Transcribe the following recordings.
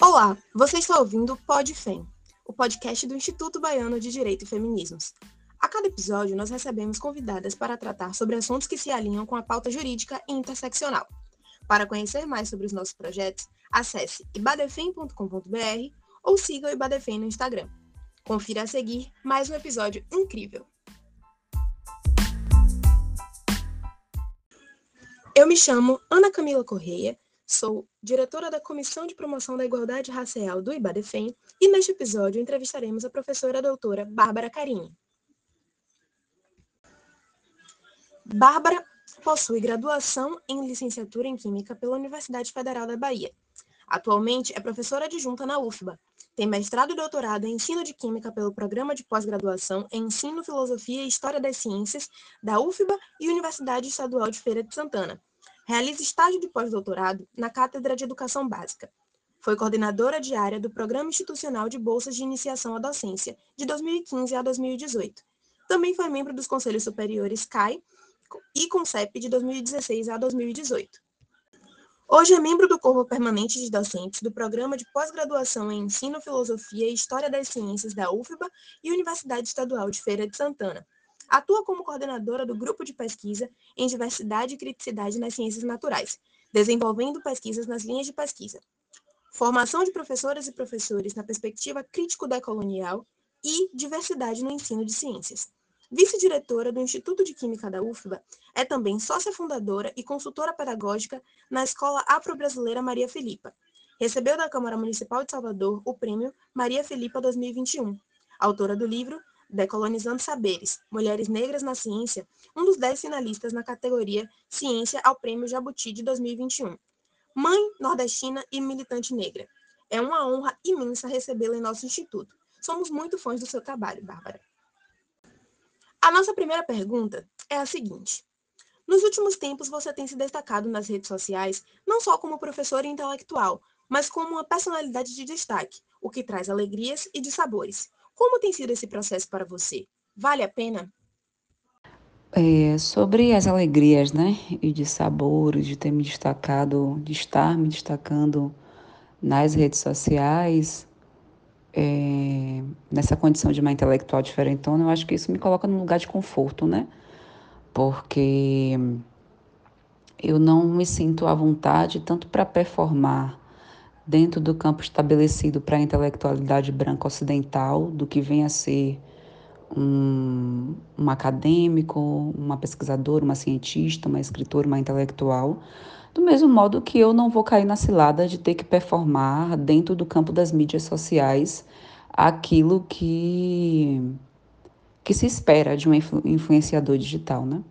Olá, você está ouvindo o Pod Fem, o podcast do Instituto Baiano de Direito e Feminismos. A cada episódio, nós recebemos convidadas para tratar sobre assuntos que se alinham com a pauta jurídica e interseccional. Para conhecer mais sobre os nossos projetos, acesse ibadefem.com.br ou siga o Ibadefem no Instagram. Confira a seguir mais um episódio incrível. Eu me chamo Ana Camila Correia Sou diretora da Comissão de Promoção da Igualdade Racial do IBADEFEM e neste episódio entrevistaremos a professora doutora Bárbara Carini. Bárbara possui graduação em licenciatura em Química pela Universidade Federal da Bahia. Atualmente é professora adjunta na UFBA. Tem mestrado e doutorado em Ensino de Química pelo Programa de Pós-Graduação em Ensino, Filosofia e História das Ciências da UFBA e Universidade Estadual de Feira de Santana, Realiza estágio de pós-doutorado na Cátedra de Educação Básica. Foi coordenadora diária do Programa Institucional de Bolsas de Iniciação à Docência, de 2015 a 2018. Também foi membro dos Conselhos Superiores CAI e CONCEP de 2016 a 2018. Hoje é membro do Corpo Permanente de Docentes do Programa de Pós-Graduação em Ensino, Filosofia e História das Ciências da UFBA e Universidade Estadual de Feira de Santana, Atua como coordenadora do grupo de pesquisa em diversidade e criticidade nas ciências naturais, desenvolvendo pesquisas nas linhas de pesquisa. Formação de professoras e professores na perspectiva crítico-decolonial e diversidade no ensino de ciências. Vice-diretora do Instituto de Química da UFBA, é também sócia fundadora e consultora pedagógica na Escola Afro-Brasileira Maria Filipa. Recebeu da Câmara Municipal de Salvador o prêmio Maria Filipa 2021. Autora do livro Decolonizando Saberes, Mulheres Negras na Ciência, um dos dez finalistas na categoria Ciência ao Prêmio Jabuti de 2021. Mãe nordestina e militante negra. É uma honra imensa recebê-la em nosso instituto. Somos muito fãs do seu trabalho, Bárbara. A nossa primeira pergunta é a seguinte. Nos últimos tempos, você tem se destacado nas redes sociais não só como professora intelectual, mas como uma personalidade de destaque, o que traz alegrias e dissabores. Como tem sido esse processo para você? Vale a pena? É, sobre as alegrias, né, e de sabores, de ter me destacado, de estar me destacando nas redes sociais, é, nessa condição de uma intelectual diferentona, eu acho que isso me coloca num lugar de conforto, né? Porque eu não me sinto à vontade tanto para performar dentro do campo estabelecido para a intelectualidade branca ocidental, do que vem a ser um, um acadêmico, uma pesquisadora, uma cientista, uma escritora, uma intelectual, do mesmo modo que eu não vou cair na cilada de ter que performar dentro do campo das mídias sociais aquilo que, que se espera de um influenciador digital, né?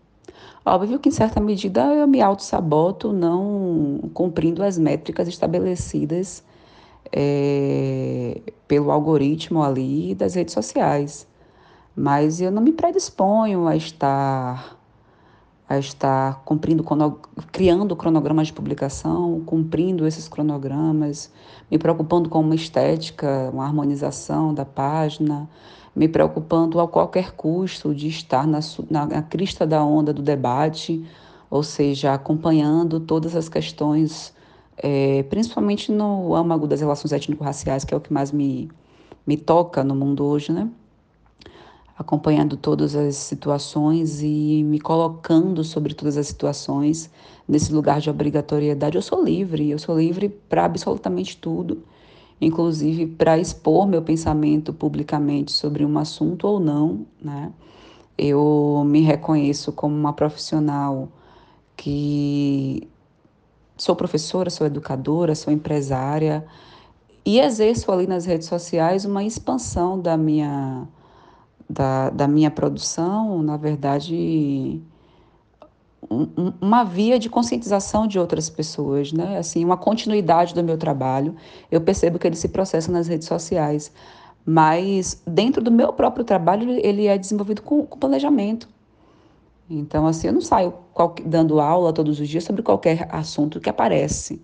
Óbvio que, em certa medida, eu me auto-saboto não cumprindo as métricas estabelecidas é, pelo algoritmo ali das redes sociais. Mas eu não me predisponho a estar a estar cumprindo, criando cronogramas de publicação, cumprindo esses cronogramas, me preocupando com uma estética, uma harmonização da página, me preocupando a qualquer custo de estar na, na, na crista da onda do debate, ou seja, acompanhando todas as questões, é, principalmente no âmago das relações étnico-raciais, que é o que mais me, me toca no mundo hoje, né? Acompanhando todas as situações e me colocando sobre todas as situações nesse lugar de obrigatoriedade. Eu sou livre, eu sou livre para absolutamente tudo inclusive para expor meu pensamento publicamente sobre um assunto ou não, né? Eu me reconheço como uma profissional que sou professora, sou educadora, sou empresária e exerço ali nas redes sociais uma expansão da minha da, da minha produção, na verdade, um, uma via de conscientização de outras pessoas, né? Assim, uma continuidade do meu trabalho. Eu percebo que ele se processa nas redes sociais, mas dentro do meu próprio trabalho ele é desenvolvido com, com planejamento. Então, assim, eu não saio dando aula todos os dias sobre qualquer assunto que aparece.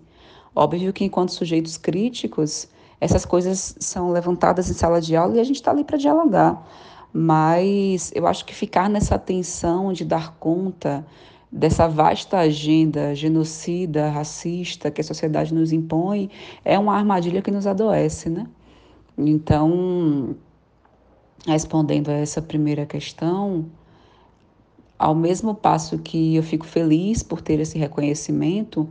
Óbvio que enquanto sujeitos críticos, essas coisas são levantadas em sala de aula e a gente está ali para dialogar. Mas eu acho que ficar nessa tensão de dar conta dessa vasta agenda genocida, racista que a sociedade nos impõe, é uma armadilha que nos adoece, né? Então, respondendo a essa primeira questão, ao mesmo passo que eu fico feliz por ter esse reconhecimento,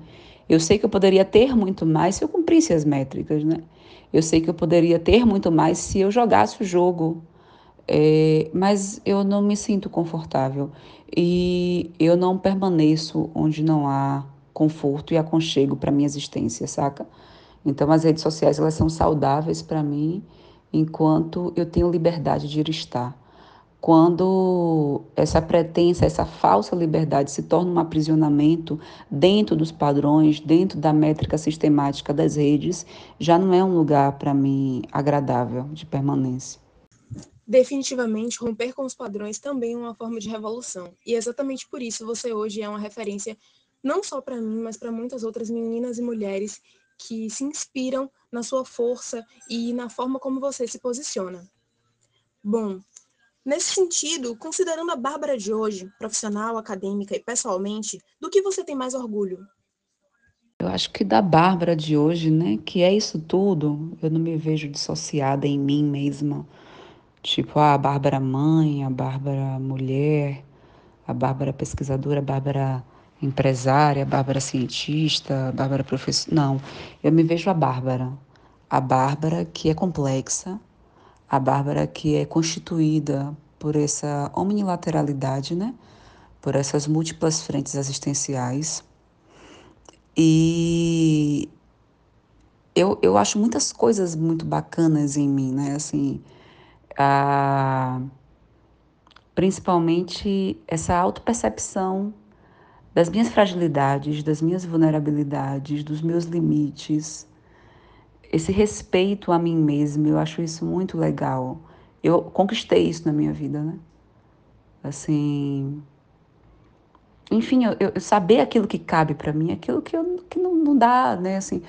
eu sei que eu poderia ter muito mais se eu cumprisse as métricas, né? Eu sei que eu poderia ter muito mais se eu jogasse o jogo, é, mas eu não me sinto confortável e eu não permaneço onde não há conforto e aconchego para minha existência, saca? Então as redes sociais elas são saudáveis para mim enquanto eu tenho liberdade de ir estar. Quando essa pretensa, essa falsa liberdade se torna um aprisionamento dentro dos padrões, dentro da métrica sistemática das redes, já não é um lugar para mim agradável de permanência. Definitivamente, romper com os padrões também é uma forma de revolução. E é exatamente por isso você hoje é uma referência não só para mim, mas para muitas outras meninas e mulheres que se inspiram na sua força e na forma como você se posiciona. Bom, Nesse sentido, considerando a Bárbara de hoje, profissional, acadêmica e pessoalmente, do que você tem mais orgulho? Eu acho que da Bárbara de hoje, né, que é isso tudo, eu não me vejo dissociada em mim mesma. Tipo, ah, a Bárbara mãe, a Bárbara mulher, a Bárbara pesquisadora, a Bárbara empresária, a Bárbara cientista, a Bárbara professora. Não, eu me vejo a Bárbara. A Bárbara que é complexa, a Bárbara que é constituída por essa omnilateralidade, né? por essas múltiplas frentes existenciais. E eu, eu acho muitas coisas muito bacanas em mim, né? Assim, a, principalmente essa autopercepção das minhas fragilidades, das minhas vulnerabilidades, dos meus limites, esse respeito a mim mesma, eu acho isso muito legal. Eu conquistei isso na minha vida, né? Assim, enfim, eu, eu saber aquilo que cabe para mim, aquilo que, eu, que não, não dá, né? Assim,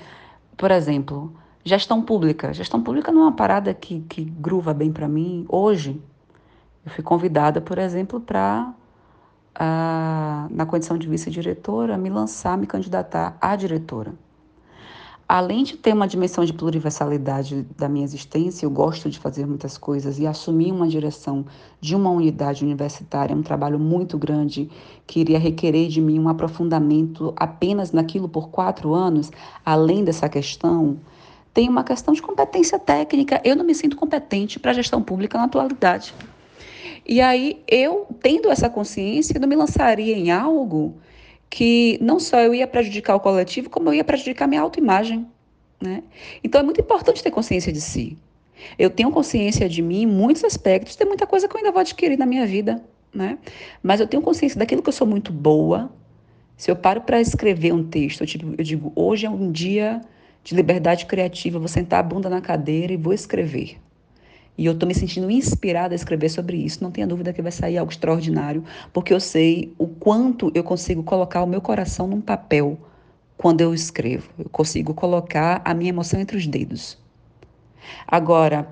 por exemplo, gestão pública. Gestão pública não é uma parada que, que gruva bem para mim. Hoje, eu fui convidada, por exemplo, para, uh, na condição de vice-diretora, me lançar, me candidatar a diretora além de ter uma dimensão de pluriversalidade da minha existência, eu gosto de fazer muitas coisas e assumir uma direção de uma unidade universitária é um trabalho muito grande que iria requerer de mim um aprofundamento apenas naquilo por quatro anos, além dessa questão. Tem uma questão de competência técnica. Eu não me sinto competente para a gestão pública na atualidade. E aí, eu, tendo essa consciência, não me lançaria em algo que não só eu ia prejudicar o coletivo, como eu ia prejudicar minha autoimagem. Né? Então é muito importante ter consciência de si. Eu tenho consciência de mim em muitos aspectos, tem muita coisa que eu ainda vou adquirir na minha vida, né? Mas eu tenho consciência daquilo que eu sou muito boa. Se eu paro para escrever um texto, eu, tipo, eu digo, hoje é um dia de liberdade criativa, vou sentar a bunda na cadeira e vou escrever. E eu estou me sentindo inspirada a escrever sobre isso. Não tenha dúvida que vai sair algo extraordinário, porque eu sei o quanto eu consigo colocar o meu coração num papel quando eu escrevo. Eu consigo colocar a minha emoção entre os dedos. Agora,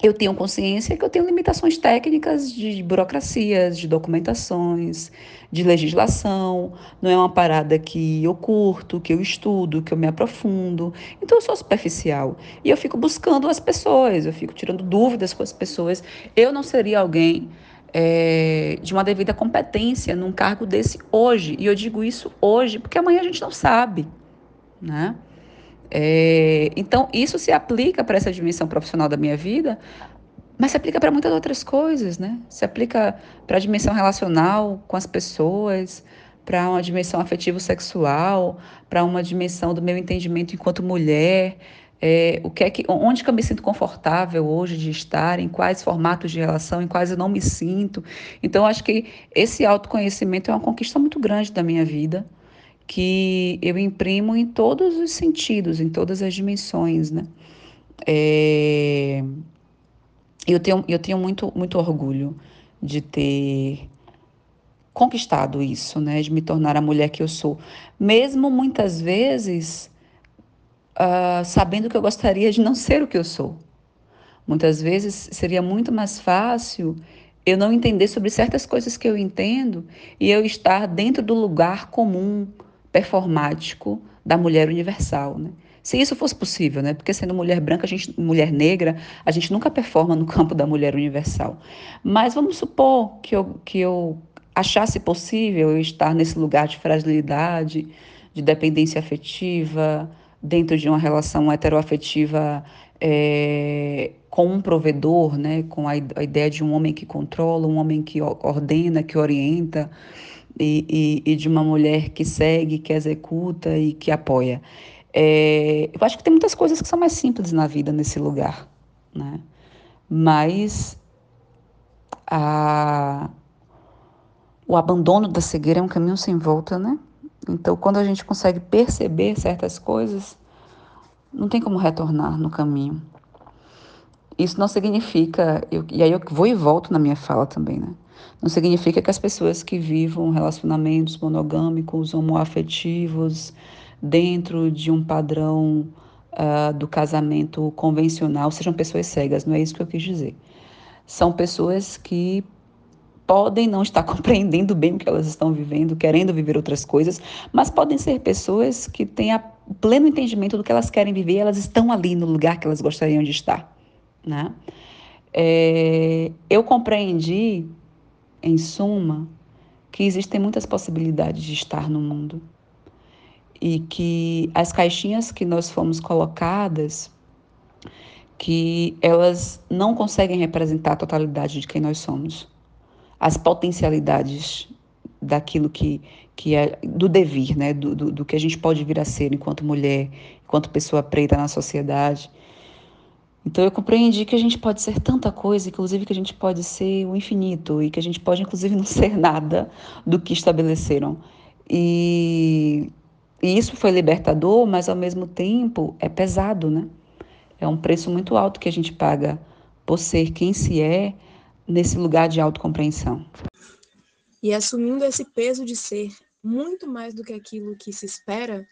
eu tenho consciência que eu tenho limitações técnicas de burocracias, de documentações, de legislação. Não é uma parada que eu curto, que eu estudo, que eu me aprofundo. Então eu sou superficial. E eu fico buscando as pessoas, eu fico tirando dúvidas com as pessoas. Eu não seria alguém é, de uma devida competência num cargo desse hoje. E eu digo isso hoje porque amanhã a gente não sabe. Né? É, então, isso se aplica para essa dimensão profissional da minha vida, mas se aplica para muitas outras coisas, né? Se aplica para a dimensão relacional com as pessoas, para uma dimensão afetivo-sexual, para uma dimensão do meu entendimento enquanto mulher, é, o que é que, onde que eu me sinto confortável hoje de estar, em quais formatos de relação, em quais eu não me sinto. Então, acho que esse autoconhecimento é uma conquista muito grande da minha vida que eu imprimo em todos os sentidos, em todas as dimensões, né? É... Eu tenho, eu tenho muito, muito orgulho de ter conquistado isso, né? De me tornar a mulher que eu sou. Mesmo muitas vezes uh, sabendo que eu gostaria de não ser o que eu sou. Muitas vezes seria muito mais fácil eu não entender sobre certas coisas que eu entendo e eu estar dentro do lugar comum performático da mulher universal, né? Se isso fosse possível, né? Porque sendo mulher branca, a gente, mulher negra, a gente nunca performa no campo da mulher universal. Mas vamos supor que eu, que eu achasse possível eu estar nesse lugar de fragilidade, de dependência afetiva, dentro de uma relação heteroafetiva é, com um provedor, né? Com a, a, ideia de um homem que controla, um homem que ordena, que orienta, e, e, e de uma mulher que segue, que executa e que apoia. É, eu acho que tem muitas coisas que são mais simples na vida nesse lugar, né? Mas a, o abandono da cegueira é um caminho sem volta, né? Então, quando a gente consegue perceber certas coisas, não tem como retornar no caminho. Isso não significa, eu, e aí eu vou e volto na minha fala também, né? Não significa que as pessoas que vivam relacionamentos monogâmicos, homoafetivos, dentro de um padrão uh, do casamento convencional sejam pessoas cegas, não é isso que eu quis dizer. São pessoas que podem não estar compreendendo bem o que elas estão vivendo, querendo viver outras coisas, mas podem ser pessoas que têm pleno entendimento do que elas querem viver, elas estão ali no lugar que elas gostariam de estar, né? É, eu compreendi, em suma, que existem muitas possibilidades de estar no mundo e que as caixinhas que nós fomos colocadas, que elas não conseguem representar a totalidade de quem nós somos, as potencialidades daquilo que, que é do devir, né? Do, do, do, que a gente pode vir a ser enquanto mulher, enquanto pessoa preta na sociedade. Então eu compreendi que a gente pode ser tanta coisa, inclusive que a gente pode ser o infinito e que a gente pode inclusive não ser nada do que estabeleceram. E e isso foi libertador, mas ao mesmo tempo é pesado, né? É um preço muito alto que a gente paga por ser quem se é nesse lugar de autocompreensão. E assumindo esse peso de ser muito mais do que aquilo que se espera,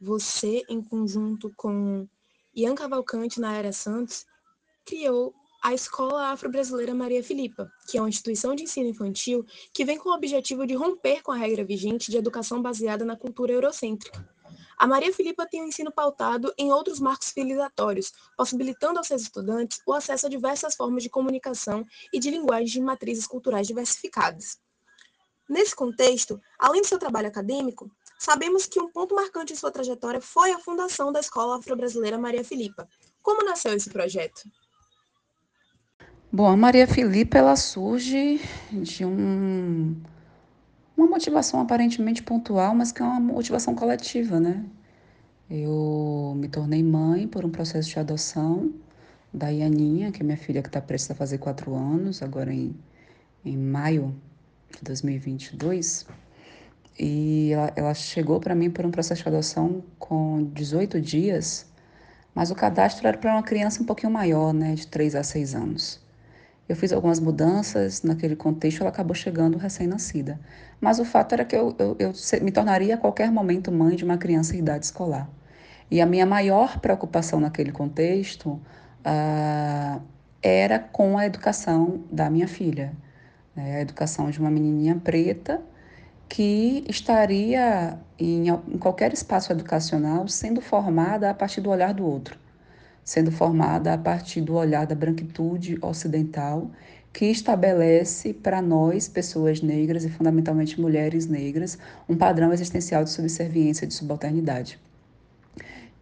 você, em conjunto com Ian Cavalcante na Era Santos, criou a Escola Afro-Brasileira Maria Filipa, que é uma instituição de ensino infantil que vem com o objetivo de romper com a regra vigente de educação baseada na cultura eurocêntrica. A Maria Filipa tem um ensino pautado em outros marcos civilizatórios, possibilitando aos seus estudantes o acesso a diversas formas de comunicação e de linguagens de matrizes culturais diversificadas. Nesse contexto, além do seu trabalho acadêmico, sabemos que um ponto marcante em sua trajetória foi a fundação da Escola Afro-Brasileira Maria Filipa. Como nasceu esse projeto? Bom, a Maria Filipa ela surge de um, uma motivação aparentemente pontual, mas que é uma motivação coletiva, né? Eu me tornei mãe por um processo de adoção da Ianinha, que é minha filha que está prestes a fazer quatro anos, agora em, em maio de 2022. E ela, ela chegou para mim por um processo de adoção com 18 dias, mas o cadastro era para uma criança um pouquinho maior, né, de 3 a 6 anos. Eu fiz algumas mudanças naquele contexto, ela acabou chegando recém-nascida. Mas o fato era que eu, eu, eu, me tornaria a qualquer momento mãe de uma criança em idade escolar. E a minha maior preocupação naquele contexto uh, era com a educação da minha filha. Né? A educação de uma menininha preta que estaria em, em qualquer espaço educacional sendo formada a partir do olhar do outro sendo formada a partir do olhar da branquitude ocidental, que estabelece para nós, pessoas negras e fundamentalmente mulheres negras, um padrão existencial de subserviência de subalternidade.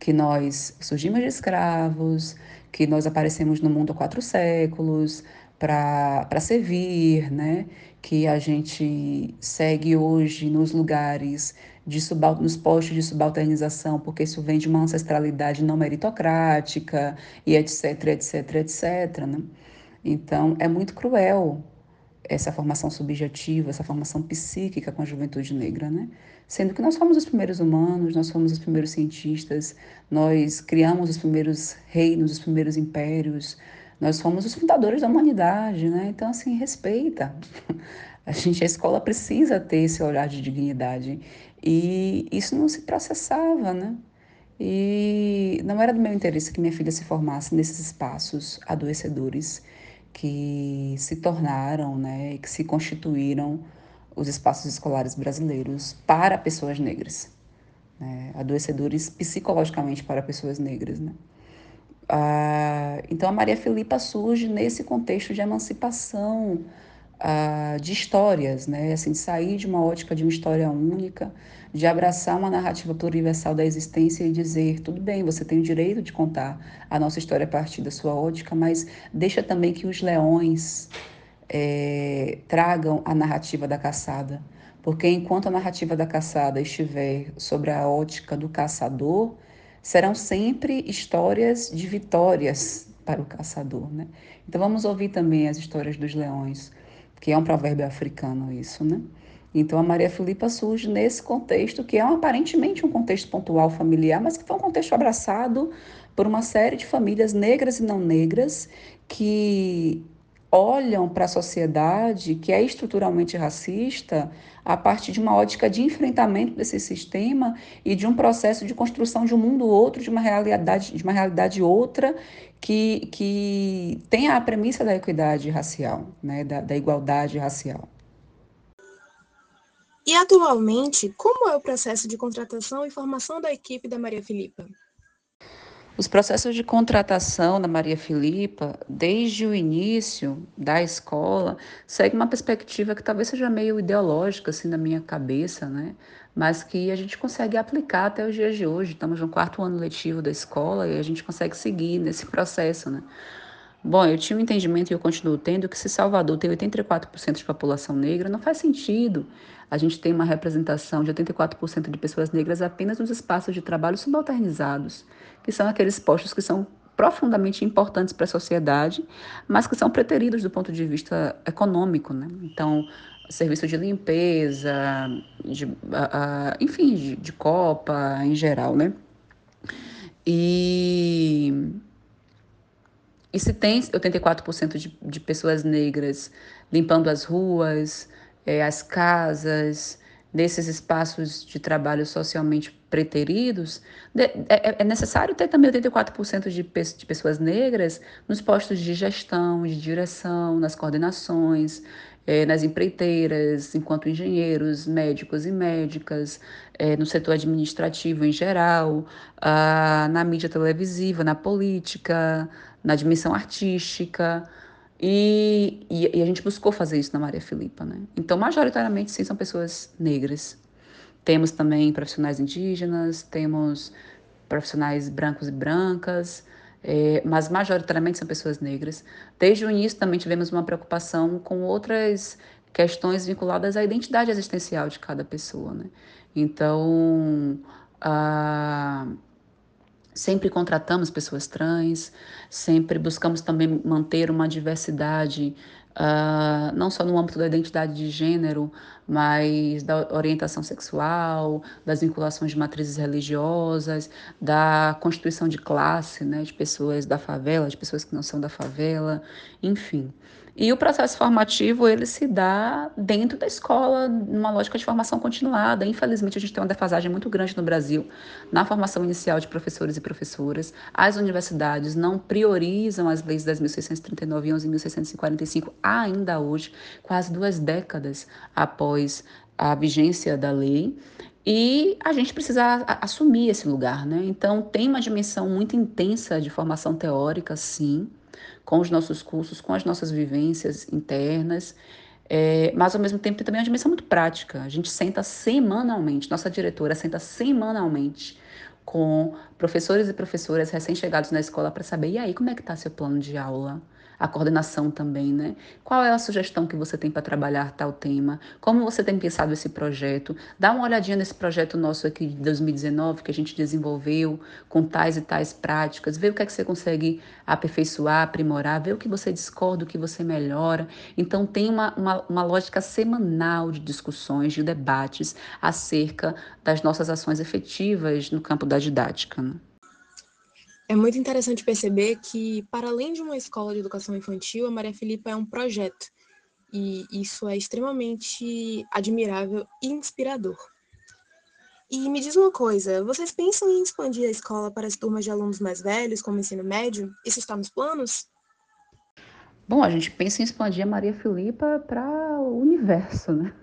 Que nós surgimos de escravos, que nós aparecemos no mundo há quatro séculos para servir, né? Que a gente segue hoje nos lugares de subal, nos postos de subalternização, porque isso vem de uma ancestralidade não meritocrática e etc, etc, etc. Né? Então, é muito cruel essa formação subjetiva, essa formação psíquica com a juventude negra, né? Sendo que nós fomos os primeiros humanos, nós fomos os primeiros cientistas, nós criamos os primeiros reinos, os primeiros impérios, nós fomos os fundadores da humanidade, né? Então, assim, respeita. A gente, a escola precisa ter esse olhar de dignidade. E isso não se processava, né? E não era do meu interesse que minha filha se formasse nesses espaços adoecedores que se tornaram, né, que se constituíram os espaços escolares brasileiros para pessoas negras, né, adoecedores psicologicamente para pessoas negras, né. Ah, então a Maria Filipa surge nesse contexto de emancipação ah, de histórias, né, assim, de sair de uma ótica de uma história única, de abraçar uma narrativa pluriversal da existência e dizer, tudo bem, você tem o direito de contar a nossa história a partir da sua ótica, mas deixa também que os leões é, tragam a narrativa da caçada. Porque enquanto a narrativa da caçada estiver sobre a ótica do caçador, serão sempre histórias de vitórias para o caçador. Né? Então vamos ouvir também as histórias dos leões, que é um provérbio africano isso, né? Então, a Maria Filipa surge nesse contexto, que é um, aparentemente um contexto pontual familiar, mas que foi um contexto abraçado por uma série de famílias negras e não negras que olham para a sociedade que é estruturalmente racista a partir de uma ótica de enfrentamento desse sistema e de um processo de construção de um mundo outro, de uma realidade, de uma realidade outra que, que tem a premissa da equidade racial, né, da, da igualdade racial. E atualmente, como é o processo de contratação e formação da equipe da Maria Filipa? Os processos de contratação da Maria Filipa, desde o início da escola, segue uma perspectiva que talvez seja meio ideológica assim na minha cabeça, né? Mas que a gente consegue aplicar até os dias de hoje. Estamos no quarto ano letivo da escola e a gente consegue seguir nesse processo, né? Bom, eu tinha um entendimento e eu continuo tendo que se Salvador tem 84% de população negra, não faz sentido a gente ter uma representação de 84% de pessoas negras apenas nos espaços de trabalho subalternizados, que são aqueles postos que são profundamente importantes para a sociedade, mas que são preteridos do ponto de vista econômico, né? Então, serviço de limpeza, de, enfim, de, de copa em geral, né? E e se tem 84% de, de pessoas negras limpando as ruas, é, as casas, nesses espaços de trabalho socialmente preteridos, de, é, é, necessário ter também 84% de, de pessoas negras nos postos de gestão, de direção, nas coordenações, é, nas empreiteiras, enquanto engenheiros, médicos e médicas, é, no setor administrativo em geral, ah, na mídia televisiva, na política, na dimensão artística. E, e, e, a gente buscou fazer isso na Maria Filipa, né? Então, majoritariamente, sim, são pessoas negras. Temos também profissionais indígenas, temos profissionais brancos e brancas, é, mas majoritariamente são pessoas negras. Desde o início também tivemos uma preocupação com outras questões vinculadas à identidade existencial de cada pessoa, né? Então, a Sempre contratamos pessoas trans, sempre buscamos também manter uma diversidade, uh, não só no âmbito da identidade de gênero, mas da orientação sexual, das vinculações de matrizes religiosas, da constituição de classe, né, de pessoas da favela, de pessoas que não são da favela, enfim. E o processo formativo, ele se dá dentro da escola, numa lógica de formação continuada. Infelizmente, a gente tem uma defasagem muito grande no Brasil na formação inicial de professores e professoras. As universidades não priorizam as leis 10.639 e 11.645 ainda hoje, quase duas décadas após a vigência da lei. E a gente precisa assumir esse lugar, né? Então, tem uma dimensão muito intensa de formação teórica, sim, com os nossos cursos, com as nossas vivências internas, é, mas ao mesmo tempo tem também uma dimensão muito prática. A gente senta semanalmente, nossa diretora senta semanalmente com professores e professoras recém-chegados na escola para saber, e aí, como é que está seu plano de aula? A coordenação também, né? Qual é a sugestão que você tem para trabalhar tal tema? Como você tem pensado esse projeto? Dá uma olhadinha nesse projeto nosso aqui de 2019 que a gente desenvolveu com tais e tais práticas, vê o que é que você consegue aperfeiçoar, aprimorar, vê o que você discorda, o que você melhora. Então tem uma, uma, uma lógica semanal de discussões, de debates acerca das nossas ações efetivas no campo da didática. Né? É muito interessante perceber que, para além de uma escola de educação infantil, a Maria Filipa é um projeto. E isso é extremamente admirável e inspirador. E me diz uma coisa, vocês pensam em expandir a escola para as turmas de alunos mais velhos, como ensino médio? Isso está nos planos? Bom, a gente pensa em expandir a Maria Filipa para o universo, né?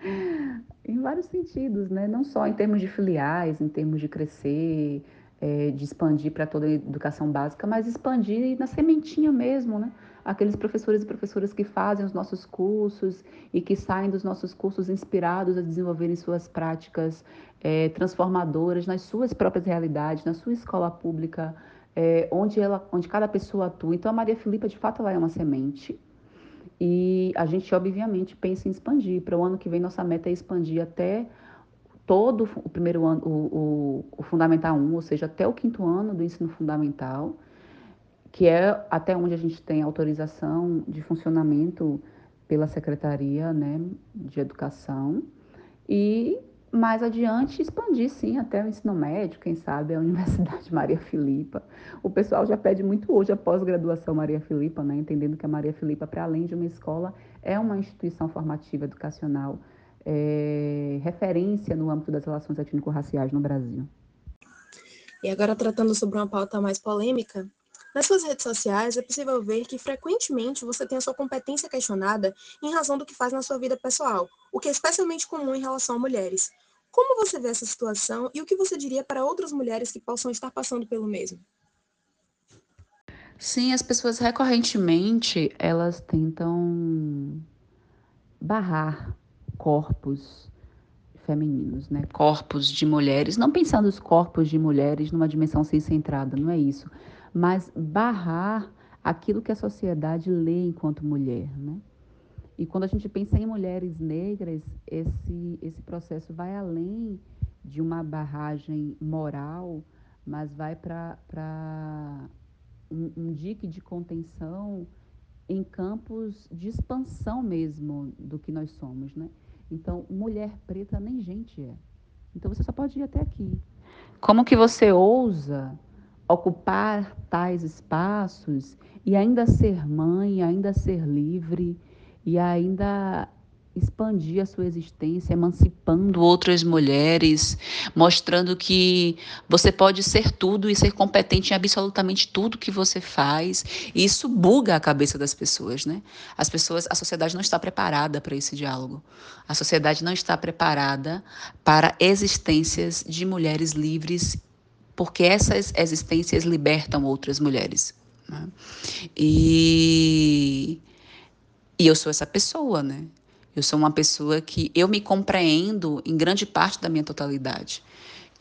em vários sentidos, né? Não só em termos de filiais, em termos de crescer, é, de expandir para toda a educação básica, mas expandir na sementinha mesmo, né? Aqueles professores e professoras que fazem os nossos cursos e que saem dos nossos cursos inspirados a desenvolverem suas práticas é, transformadoras nas suas próprias realidades, na sua escola pública, é, onde, ela, onde cada pessoa atua. Então, a Maria Filipa, de fato, ela é uma semente. E a gente, obviamente, pensa em expandir. Para o ano que vem, nossa meta é expandir até todo o primeiro ano, o, o, o, Fundamental 1, ou seja, até o quinto ano do ensino fundamental, que é até onde a gente tem autorização de funcionamento pela Secretaria né, de Educação. E mais adiante expandir sim até o ensino médio, quem sabe a Universidade Maria Filipa. O pessoal já pede muito hoje a pós-graduação Maria Filipa, né, entendendo que a Maria Filipa, para além de uma escola, é uma instituição formativa educacional é, referência no âmbito das relações étnico-raciais no Brasil. E agora tratando sobre uma pauta mais polêmica, nas suas redes sociais é possível ver que frequentemente você tem a sua competência questionada em razão do que faz na sua vida pessoal, o que é especialmente comum em relação a mulheres. Como você vê essa situação e o que você diria para outras mulheres que possam estar passando pelo mesmo? Sim, as pessoas recorrentemente elas tentam barrar corpos femininos, né? Corpos de mulheres, não pensando os corpos de mulheres numa dimensão centrada, não é isso, mas barrar aquilo que a sociedade lê enquanto mulher, né? E quando a gente pensa em mulheres negras, esse, esse processo vai além de uma barragem moral, mas vai para um, um dique de contenção em campos de expansão mesmo do que nós somos, né? Então, mulher preta nem gente é. Então, você só pode ir até aqui. Como que você ousa ocupar tais espaços e ainda ser mãe, ainda ser livre e ainda expandir a sua existência, emancipando outras mulheres, mostrando que você pode ser tudo e ser competente em absolutamente tudo que você faz. E isso buga a cabeça das pessoas, né? As pessoas, a sociedade não está preparada para esse diálogo. A sociedade não está preparada para existências de mulheres livres, porque essas existências libertam outras mulheres. Né? E e eu sou essa pessoa, né? Eu sou uma pessoa que eu me compreendo em grande parte da minha totalidade.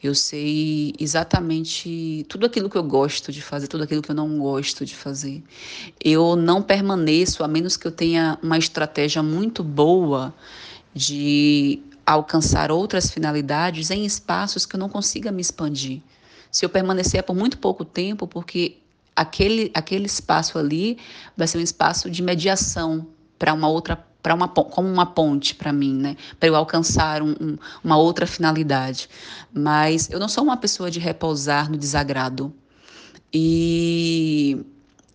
Eu sei exatamente tudo aquilo que eu gosto de fazer, tudo aquilo que eu não gosto de fazer. Eu não permaneço, a menos que eu tenha uma estratégia muito boa de alcançar outras finalidades em espaços que eu não consiga me expandir. Se eu permanecer por muito pouco tempo, porque aquele, aquele espaço ali vai ser um espaço de mediação para uma outra para uma como uma ponte para mim, né? Para eu alcançar um, um, uma outra finalidade. Mas eu não sou uma pessoa de repousar no desagrado. E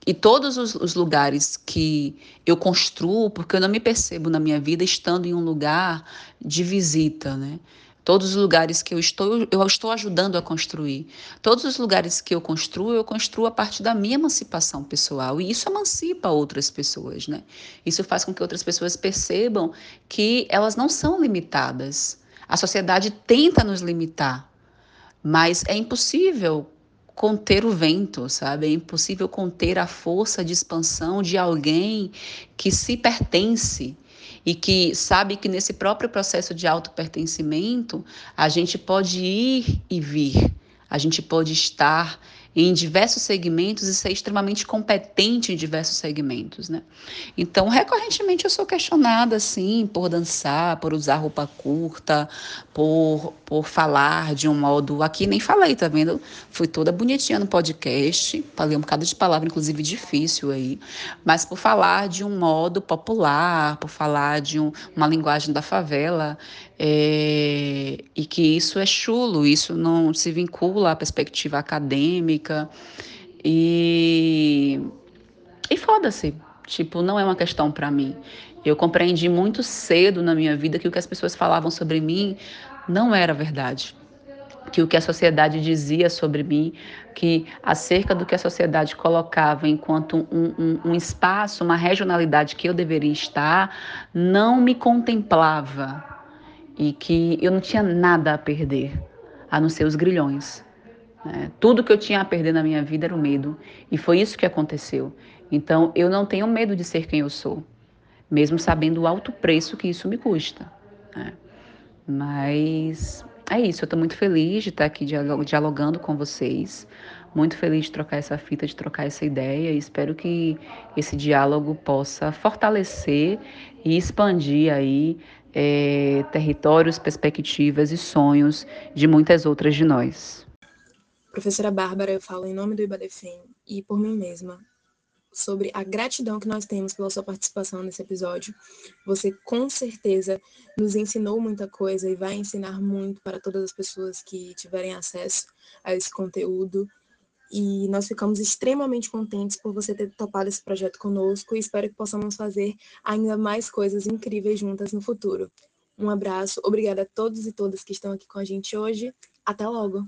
e todos os, os, lugares que eu construo, porque eu não me percebo na minha vida estando em um lugar de visita, né? Todos os lugares que eu estou, eu estou ajudando a construir. Todos os lugares que eu construo, eu construo a partir da minha emancipação pessoal. E isso emancipa outras pessoas, né? Isso faz com que outras pessoas percebam que elas não são limitadas. A sociedade tenta nos limitar, mas é impossível conter o vento, sabe? É impossível conter a força de expansão de alguém que se pertence e que sabe que nesse próprio processo de autopertencimento a gente pode ir e vir, a gente pode estar em diversos segmentos e ser extremamente competente em diversos segmentos, né? Então, recorrentemente eu sou questionada assim por dançar, por usar roupa curta, por, por falar de um modo aqui nem falei, tá vendo? Fui toda bonitinha no podcast, falei um bocado de palavra inclusive difícil aí, mas por falar de um modo popular, por falar de um, uma linguagem da favela, é, e que isso é chulo, isso não se vincula à perspectiva acadêmica. E, e foda-se, tipo, não é uma questão para mim. Eu compreendi muito cedo na minha vida que o que as pessoas falavam sobre mim não era verdade. que o que a sociedade dizia sobre mim, que acerca do que a sociedade colocava enquanto um, um, um, espaço, uma regionalidade que eu deveria estar, não me contemplava e que eu não tinha nada a perder, a não ser os grilhões. Né? Tudo que eu tinha a perder na minha vida era o medo, e foi isso que aconteceu. Então, eu não tenho medo de ser quem eu sou, mesmo sabendo o alto preço que isso me custa. Né? Mas é isso, eu estou muito feliz de estar aqui dialogando com vocês, muito feliz de trocar essa fita, de trocar essa ideia, e espero que esse diálogo possa fortalecer e expandir aí é, territórios, perspectivas e sonhos de muitas outras de nós. Professora Bárbara, eu falo em nome do IBADEFEM e por mim mesma sobre a gratidão que nós temos pela sua participação nesse episódio. Você com certeza nos ensinou muita coisa e vai ensinar muito para todas as pessoas que tiverem acesso a esse conteúdo. E nós ficamos extremamente contentes por você ter topado esse projeto conosco e espero que possamos fazer ainda mais coisas incríveis juntas no futuro. Um abraço, obrigada a todos e todas que estão aqui com a gente hoje. Até logo!